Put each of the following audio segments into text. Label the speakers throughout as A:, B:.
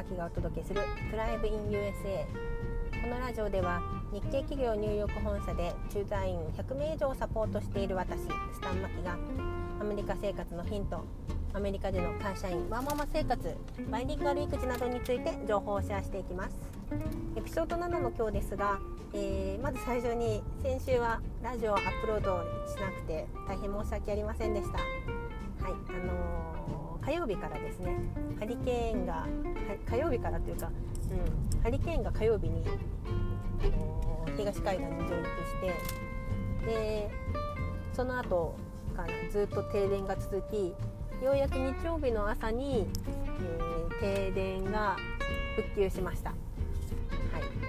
A: マキがお届けする「プライブ・イン USA」このラジオでは日系企業ニューヨーク本社で駐在員100名以上をサポートしている私スタンマキがアメリカ生活のヒントアメリカでの会社員ワーママ生活バイリンガル育児などについて情報をシェアしていきます。エピソード7の今日ですが、えー、まず最初に先週はラジオをアップロードしなくて大変申し訳ありませんでした、火曜日からですねハリケーンが火曜日からというか、うん、ハリケーンが火曜日に、東海岸に上陸してでその後かなずっと停電が続きようやく日曜日の朝に、えー、停電が復旧しました。は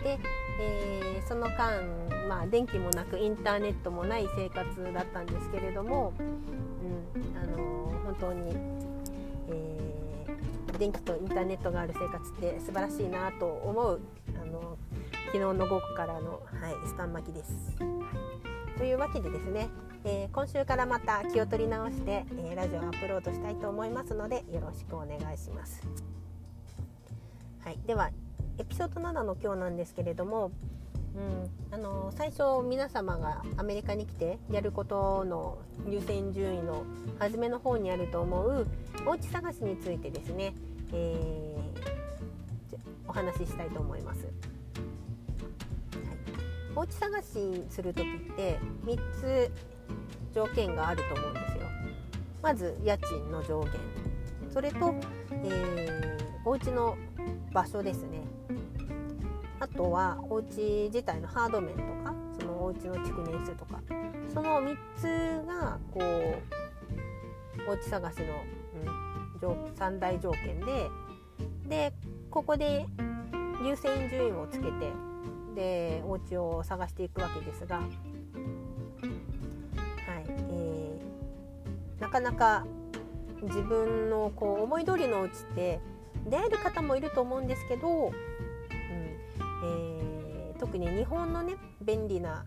A: い、で、えー、その間、まあ、電気もなくインターネットもない生活だったんですけれども、うんあのー、本当に、えー、電気とインターネットがある生活って素晴らしいなと思う、あの昨日の午後からの、はい、スタン巻きです。というわけでですね、えー、今週からまた気を取り直して、えー、ラジオをアップロードしたいと思いますのでよろしくお願いします。はい、ではエピソード7の今日なんですけれども、うん、あの最初皆様がアメリカに来てやることの優先順位の初めの方にあると思うお家探しについてですね、えー、お話ししたいと思います。お家探しする時って3つ条件があると思うんですよ。まず家賃の上限それと、えー、お家の場所ですねあとはお家自体のハード面とかそのお家の築年数とかその3つがこうお家探しの、うん、3大条件ででここで優先順位をつけてでお家を探していくわけですがはいえーなかなか自分のこう思い通りのお家って出会える方もいると思うんですけど、特に日本のね便利な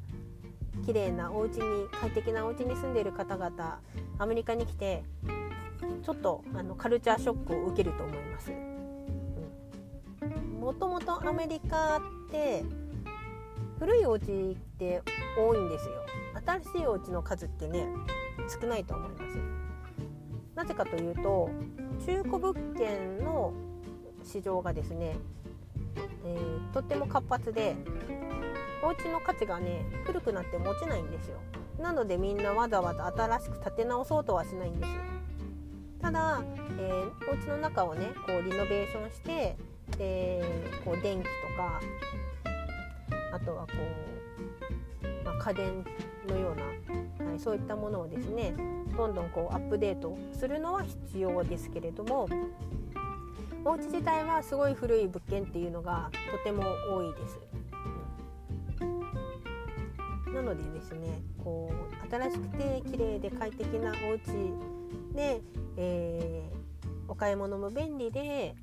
A: 綺麗なお家に快適なお家に住んでいる方々アメリカに来てちょっとあのカルチャーショックを受けると思います。もともとアメリカって古いお家って多いんですよ。新しいお家の数ってね少ないと思いますなぜかというと中古物件の市場がですね、えー、とっても活発でお家の価値がね古くなってもちないんですよ。なのでみんなわざわざ新しく建て直そうとはしないんです。ただ、えー、お家の中をねこうリノベーションしてでこう電気とかあとはこう、まあ、家電のようなはい、そういったものをですねどんどんこうアップデートするのは必要ですけれどもお家自体はすごい古い物件っていうのがとても多いです。なのでですねこう新しくて綺麗で快適なお家で、えー、お買い物も便利で、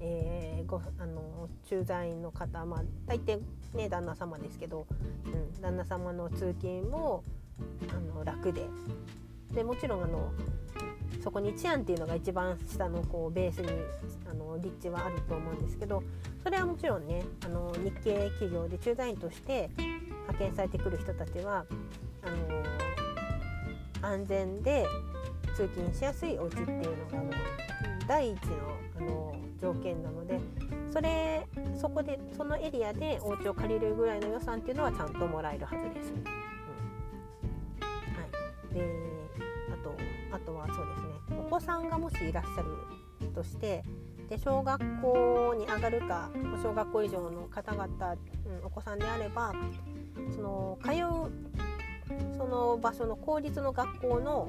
A: えー、ごあの駐在員の方、まあ、大抵ね旦那様ですけど、うん、旦那様の通勤もあの楽ででもちろんあのそこに治安っていうのが一番下のこうベースにあの立地はあると思うんですけどそれはもちろんねあの日系企業で駐在員として派遣されてくる人たちはあの安全で通勤しやすいお家っていうのがもう第一のあの条件なのでそれそこでそのエリアでお家を借りるぐらいの予算っていうのはちゃんともらえるはずです。はい。であとあとはそうです子さんがもしいらっしゃるとしてで小学校に上がるか小学校以上の方々、うん、お子さんであればその通うその場所の公立の学校の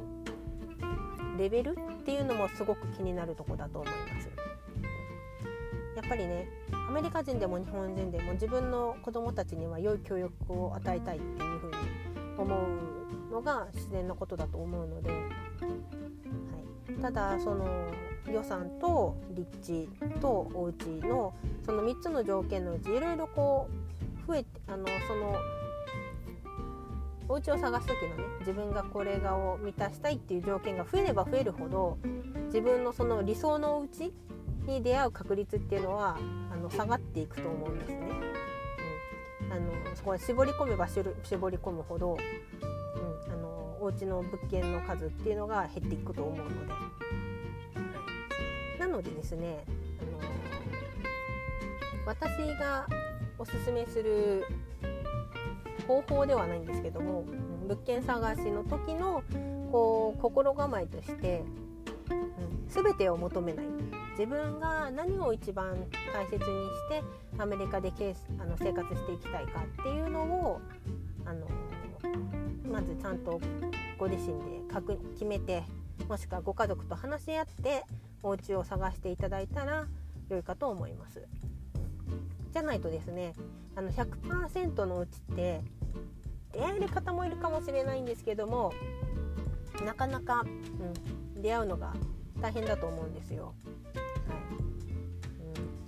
A: レベルっていうのもすごく気になるとこだと思います。やっぱりねアメリカ人でも日本人でも自分の子供たちには良い教育を与えたいっていうふうに思うのが自然なことだと思うので、ただその予算と立地とお家のその3つの条件のうちいろいろこう増えてあのそのお家を探す時のね自分がこれがを満たしたいっていう条件が増えれば増えるほど自分のその理想のお家に出会う確率っていうのはあの下がっていくと思うんですね。うん、あのそこは絞り込めば絞り込むほど、お家の物件の数っていうのが減っていくと思うので、はい、なのでですねあの私がおすすめする方法ではないんですけども物件探しの時のこう心構えとして、うん、全てを求めない。自分が何を一番大切にしてアメリカでケースあの生活していきたいかっていうのをあのまずちゃんとご自身で確決めてもしくはご家族と話し合ってお家を探していただいたら良いかと思います。じゃないとですねあの100%のうちって出会える方もいるかもしれないんですけどもなかなか、うん、出会うのが大変だと思うんですよ。はい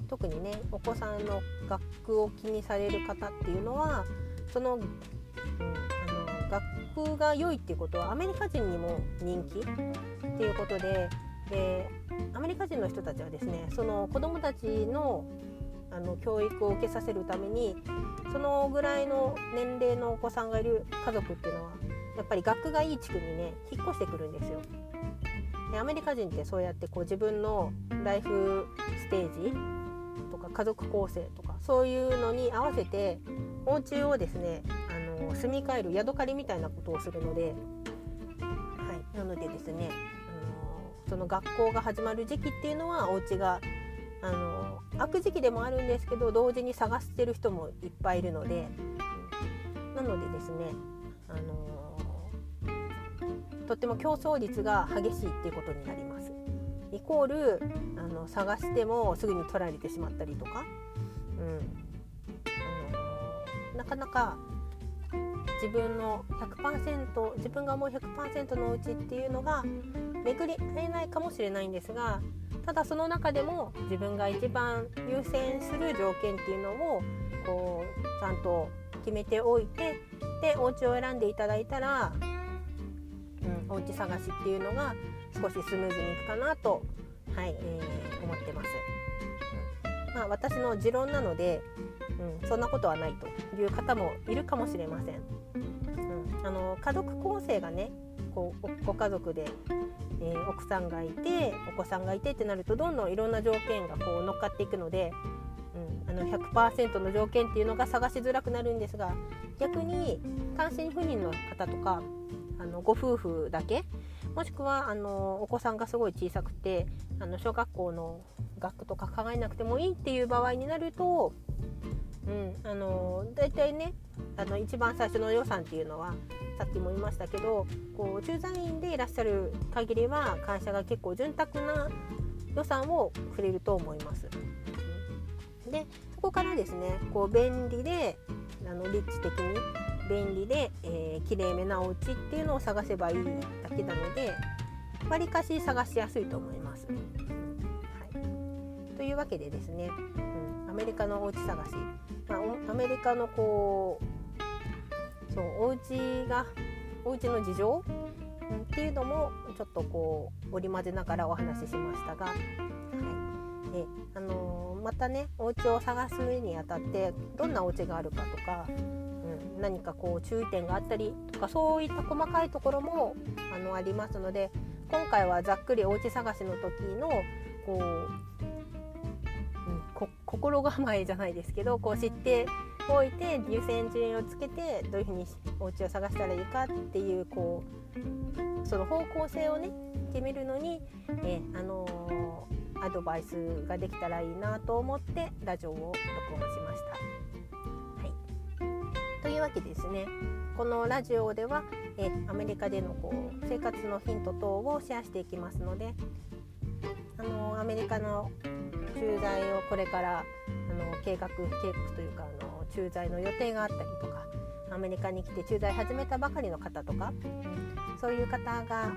A: うん、特にねお子さんの学区を気にされる方っていうのはその,、が良いっていうことはアメリカ人にも人気っていうことででアメリカ人の人たちはですねその子どもたちのあの教育を受けさせるためにそのぐらいの年齢のお子さんがいる家族っていうのはやっぱり学区がいい地区にね引っ越してくるんですよ。でアメリカ人ってそうやってこう自分のライフステージとか家族構成とかそういうのに合わせてお家をですね住み替える宿借りみたいなことをするので、はい、なのでですねあのその学校が始まる時期っていうのはお家があの空く時期でもあるんですけど同時に探してる人もいっぱいいるので、なのでですね、あのとっても競争率が激しいっていうことになります。イコールあの探してもすぐに取られてしまったりとか、うん、なかなか自分の100%自分が思う100%のうちっていうのが巡り合えないかもしれないんですがただその中でも自分が一番優先する条件っていうのをこうちゃんと決めておいてでお家を選んでいただいたら、うん、お家探しっていうのが少しスムーズにいくかなと、はいえー、思ってます。まあ、私の持論なので、うん、そんなことはないという方もいるかもしれません。あの家族構成がねこうご家族でえー、奥さんがいてお子さんがいてってなるとどんどんいろんな条件がこう乗っかっていくので、うん、あの100%の条件っていうのが探しづらくなるんですが逆に単身赴任の方とかあのご夫婦だけもしくはあのお子さんがすごい小さくてあの小学校の学区とか考えなくてもいいっていう場合になると、うん、あの大体ねあの一番最初の予算っていうのはさっきも言いましたけどこう駐在員でいらっしゃる限りは会社が結構潤沢な予算をくれると思います。でそこからですねこう便利であの立地的に便利で、えー、綺麗めなお家っていうのを探せばいいだけなのでわりかし探しやすいと思います。はい、というわけでですね、うん、アメリカのお家探し、まあ、アメリカのこうそうお家がお家の事情、っていうのもちょっとこう織り交ぜながらお話ししましたが、はい。えあのー、またねお家を探す上にあたってどんなお家があるかとか、うん、何かこう注意点があったりとかそういった細かいところもあのありますので今回はざっくりお家探しの時のこう心構えじゃないですけどこう知っておいて優先順位をつけてどういうふうにお家を探したらいいかっていうこうその方向性をね決めるのに、えあのー、アドバイスができたらいいなと思ってラジオを録音しました。はい、というわけでですね。このラジオでは、えアメリカでのこう生活のヒント等をシェアしていきますので、あのー、アメリカの駐在をこれからあの計画計画というかあの駐在の予定があったりとかアメリカに来て駐在始めたばかりの方とか、そういう方があの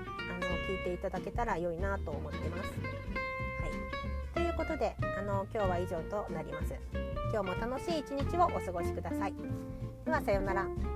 A: 聞いていただけたら良いなと思ってます。はい、ということであの今日は以上となります。今日も楽しい一日をお過ごしください。ではさようなら。